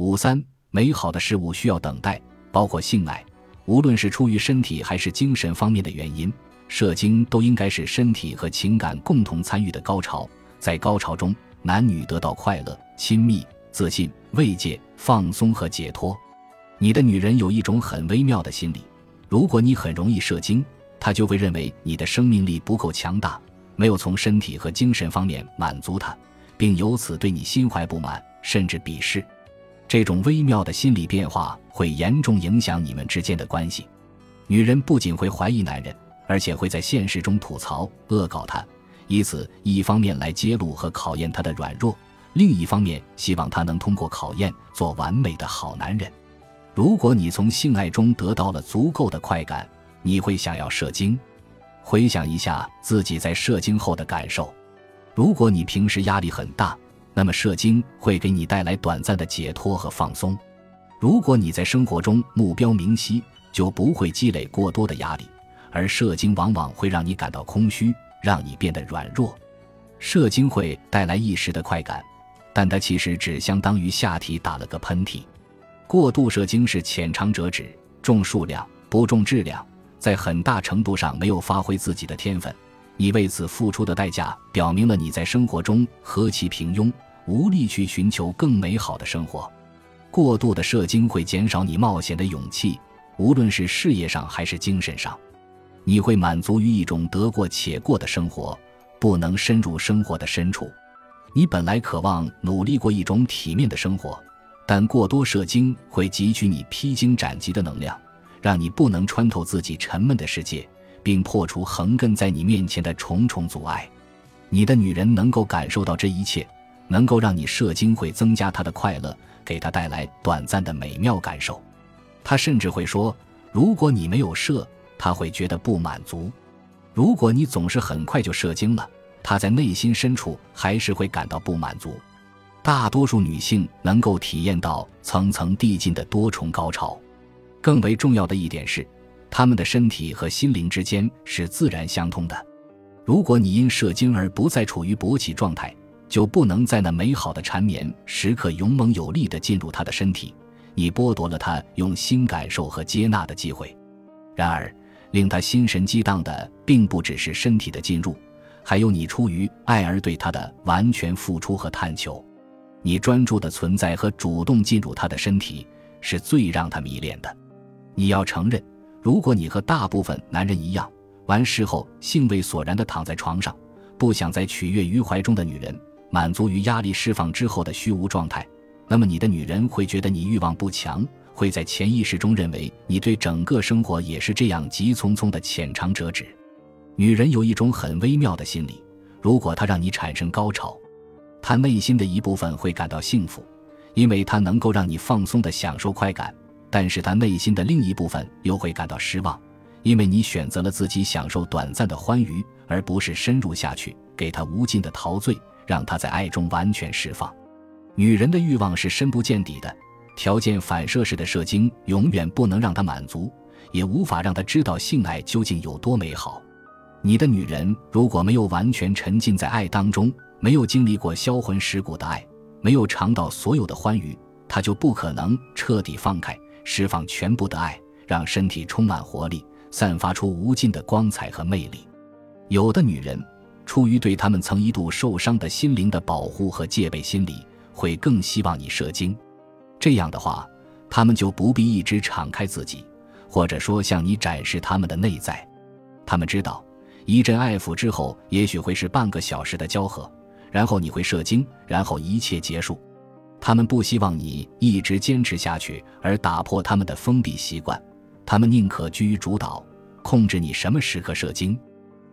五三，美好的事物需要等待，包括性爱，无论是出于身体还是精神方面的原因，射精都应该是身体和情感共同参与的高潮。在高潮中，男女得到快乐、亲密、自信、慰藉、放松和解脱。你的女人有一种很微妙的心理，如果你很容易射精，她就会认为你的生命力不够强大，没有从身体和精神方面满足她，并由此对你心怀不满，甚至鄙视。这种微妙的心理变化会严重影响你们之间的关系。女人不仅会怀疑男人，而且会在现实中吐槽、恶搞他，以此一方面来揭露和考验他的软弱，另一方面希望他能通过考验做完美的好男人。如果你从性爱中得到了足够的快感，你会想要射精。回想一下自己在射精后的感受。如果你平时压力很大，那么射精会给你带来短暂的解脱和放松。如果你在生活中目标明晰，就不会积累过多的压力，而射精往往会让你感到空虚，让你变得软弱。射精会带来一时的快感，但它其实只相当于下体打了个喷嚏。过度射精是浅尝辄止，重数量不重质量，在很大程度上没有发挥自己的天分。你为此付出的代价，表明了你在生活中何其平庸，无力去寻求更美好的生活。过度的射精会减少你冒险的勇气，无论是事业上还是精神上。你会满足于一种得过且过的生活，不能深入生活的深处。你本来渴望努力过一种体面的生活，但过多射精会汲取你披荆斩棘的能量，让你不能穿透自己沉闷的世界。并破除横亘在你面前的重重阻碍，你的女人能够感受到这一切，能够让你射精会增加她的快乐，给她带来短暂的美妙感受。她甚至会说，如果你没有射，她会觉得不满足；如果你总是很快就射精了，她在内心深处还是会感到不满足。大多数女性能够体验到层层递进的多重高潮。更为重要的一点是。他们的身体和心灵之间是自然相通的。如果你因射精而不再处于勃起状态，就不能在那美好的缠绵时刻勇猛有力地进入他的身体，你剥夺了他用心感受和接纳的机会。然而，令他心神激荡的并不只是身体的进入，还有你出于爱而对他的完全付出和探求。你专注的存在和主动进入他的身体，是最让他迷恋的。你要承认。如果你和大部分男人一样，完事后兴味索然地躺在床上，不想再取悦于怀中的女人，满足于压力释放之后的虚无状态，那么你的女人会觉得你欲望不强，会在潜意识中认为你对整个生活也是这样急匆匆的浅尝辄止。女人有一种很微妙的心理，如果她让你产生高潮，她内心的一部分会感到幸福，因为她能够让你放松地享受快感。但是她内心的另一部分又会感到失望，因为你选择了自己享受短暂的欢愉，而不是深入下去给她无尽的陶醉，让他在爱中完全释放。女人的欲望是深不见底的，条件反射式的射精永远不能让她满足，也无法让她知道性爱究竟有多美好。你的女人如果没有完全沉浸在爱当中，没有经历过销魂蚀骨的爱，没有尝到所有的欢愉，她就不可能彻底放开。释放全部的爱，让身体充满活力，散发出无尽的光彩和魅力。有的女人，出于对他们曾一度受伤的心灵的保护和戒备心理，会更希望你射精。这样的话，他们就不必一直敞开自己，或者说向你展示他们的内在。他们知道，一阵爱抚之后，也许会是半个小时的交合，然后你会射精，然后一切结束。他们不希望你一直坚持下去而打破他们的封闭习惯，他们宁可居于主导，控制你什么时刻射精。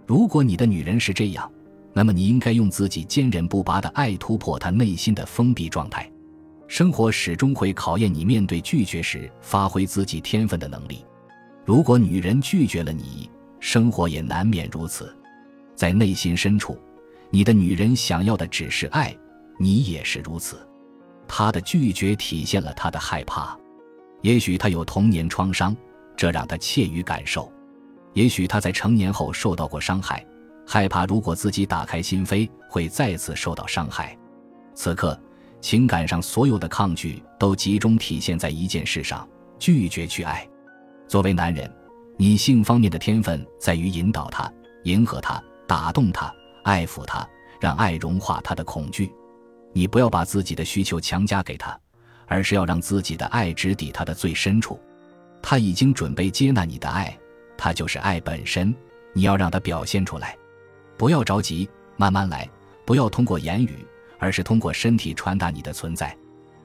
如果你的女人是这样，那么你应该用自己坚韧不拔的爱突破她内心的封闭状态。生活始终会考验你面对拒绝时发挥自己天分的能力。如果女人拒绝了你，生活也难免如此。在内心深处，你的女人想要的只是爱，你也是如此。她的拒绝体现了她的害怕，也许她有童年创伤，这让她怯于感受；也许他在成年后受到过伤害，害怕如果自己打开心扉会再次受到伤害。此刻，情感上所有的抗拒都集中体现在一件事上：拒绝去爱。作为男人，你性方面的天分在于引导他、迎合他、打动他、爱抚他，让爱融化他的恐惧。你不要把自己的需求强加给他，而是要让自己的爱直抵他的最深处。他已经准备接纳你的爱，他就是爱本身。你要让他表现出来，不要着急，慢慢来。不要通过言语，而是通过身体传达你的存在，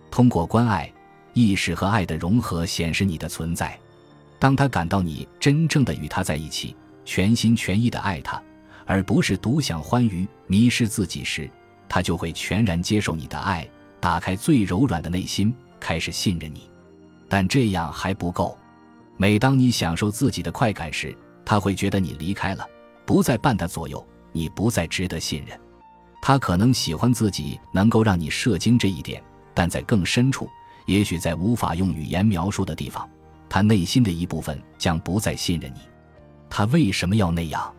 通过关爱、意识和爱的融合显示你的存在。当他感到你真正的与他在一起，全心全意的爱他，而不是独享欢愉、迷失自己时，他就会全然接受你的爱，打开最柔软的内心，开始信任你。但这样还不够。每当你享受自己的快感时，他会觉得你离开了，不再伴他左右，你不再值得信任。他可能喜欢自己能够让你射精这一点，但在更深处，也许在无法用语言描述的地方，他内心的一部分将不再信任你。他为什么要那样？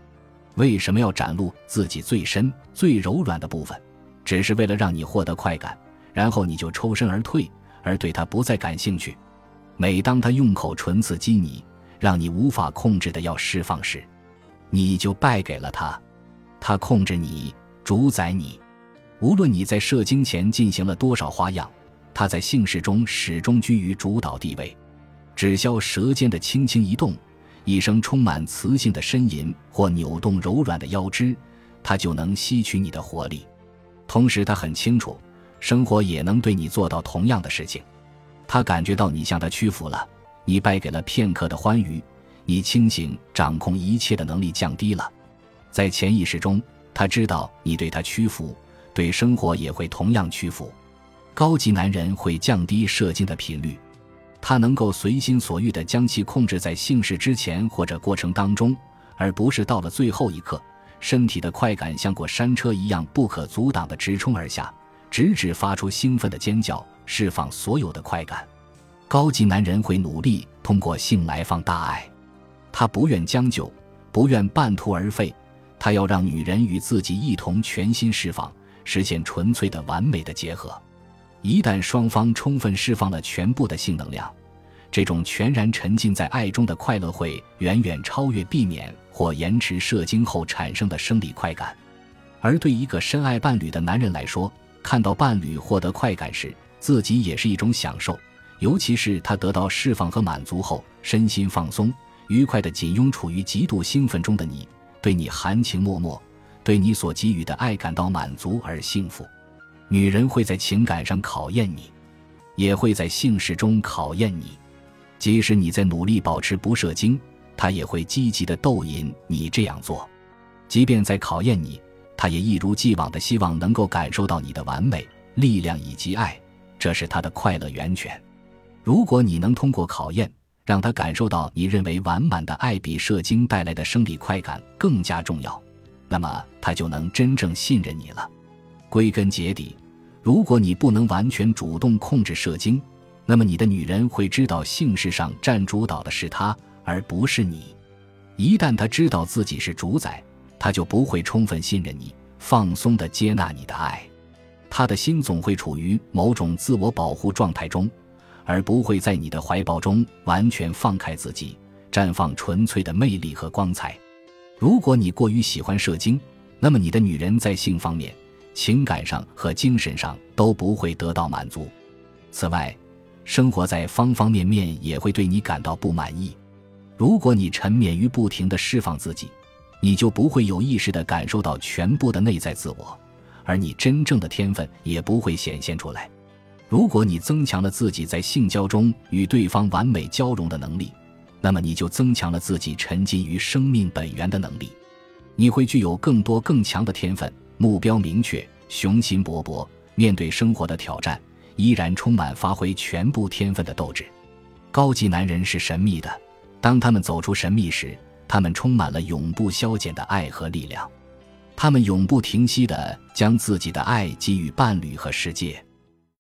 为什么要展露自己最深、最柔软的部分？只是为了让你获得快感，然后你就抽身而退，而对他不再感兴趣。每当他用口唇刺激你，让你无法控制的要释放时，你就败给了他。他控制你。主宰你，无论你在射精前进行了多少花样，他在性事中始终居于主导地位。只消舌尖的轻轻一动，一声充满磁性的呻吟，或扭动柔软的腰肢，他就能吸取你的活力。同时，他很清楚，生活也能对你做到同样的事情。他感觉到你向他屈服了，你败给了片刻的欢愉，你清醒掌控一切的能力降低了，在潜意识中。他知道你对他屈服，对生活也会同样屈服。高级男人会降低射精的频率，他能够随心所欲地将其控制在性事之前或者过程当中，而不是到了最后一刻，身体的快感像过山车一样不可阻挡地直冲而下，直至发出兴奋的尖叫，释放所有的快感。高级男人会努力通过性来放大爱，他不愿将就，不愿半途而废。他要让女人与自己一同全心释放，实现纯粹的完美的结合。一旦双方充分释放了全部的性能量，这种全然沉浸在爱中的快乐会远远超越避免或延迟射精后产生的生理快感。而对一个深爱伴侣的男人来说，看到伴侣获得快感时，自己也是一种享受。尤其是他得到释放和满足后，身心放松、愉快的紧拥处于极度兴奋中的你。对你含情脉脉，对你所给予的爱感到满足而幸福。女人会在情感上考验你，也会在性事中考验你。即使你在努力保持不射精，她也会积极的逗引你这样做。即便在考验你，她也一如既往的希望能够感受到你的完美、力量以及爱，这是她的快乐源泉。如果你能通过考验，让他感受到你认为完满的爱比射精带来的生理快感更加重要，那么他就能真正信任你了。归根结底，如果你不能完全主动控制射精，那么你的女人会知道性事上占主导的是她而不是你。一旦他知道自己是主宰，他就不会充分信任你，放松地接纳你的爱。他的心总会处于某种自我保护状态中。而不会在你的怀抱中完全放开自己，绽放纯粹的魅力和光彩。如果你过于喜欢射精，那么你的女人在性方面、情感上和精神上都不会得到满足。此外，生活在方方面面也会对你感到不满意。如果你沉湎于不停地释放自己，你就不会有意识地感受到全部的内在自我，而你真正的天分也不会显现出来。如果你增强了自己在性交中与对方完美交融的能力，那么你就增强了自己沉浸于生命本源的能力。你会具有更多更强的天分，目标明确，雄心勃勃，面对生活的挑战，依然充满发挥全部天分的斗志。高级男人是神秘的，当他们走出神秘时，他们充满了永不消减的爱和力量，他们永不停息地将自己的爱给予伴侣和世界。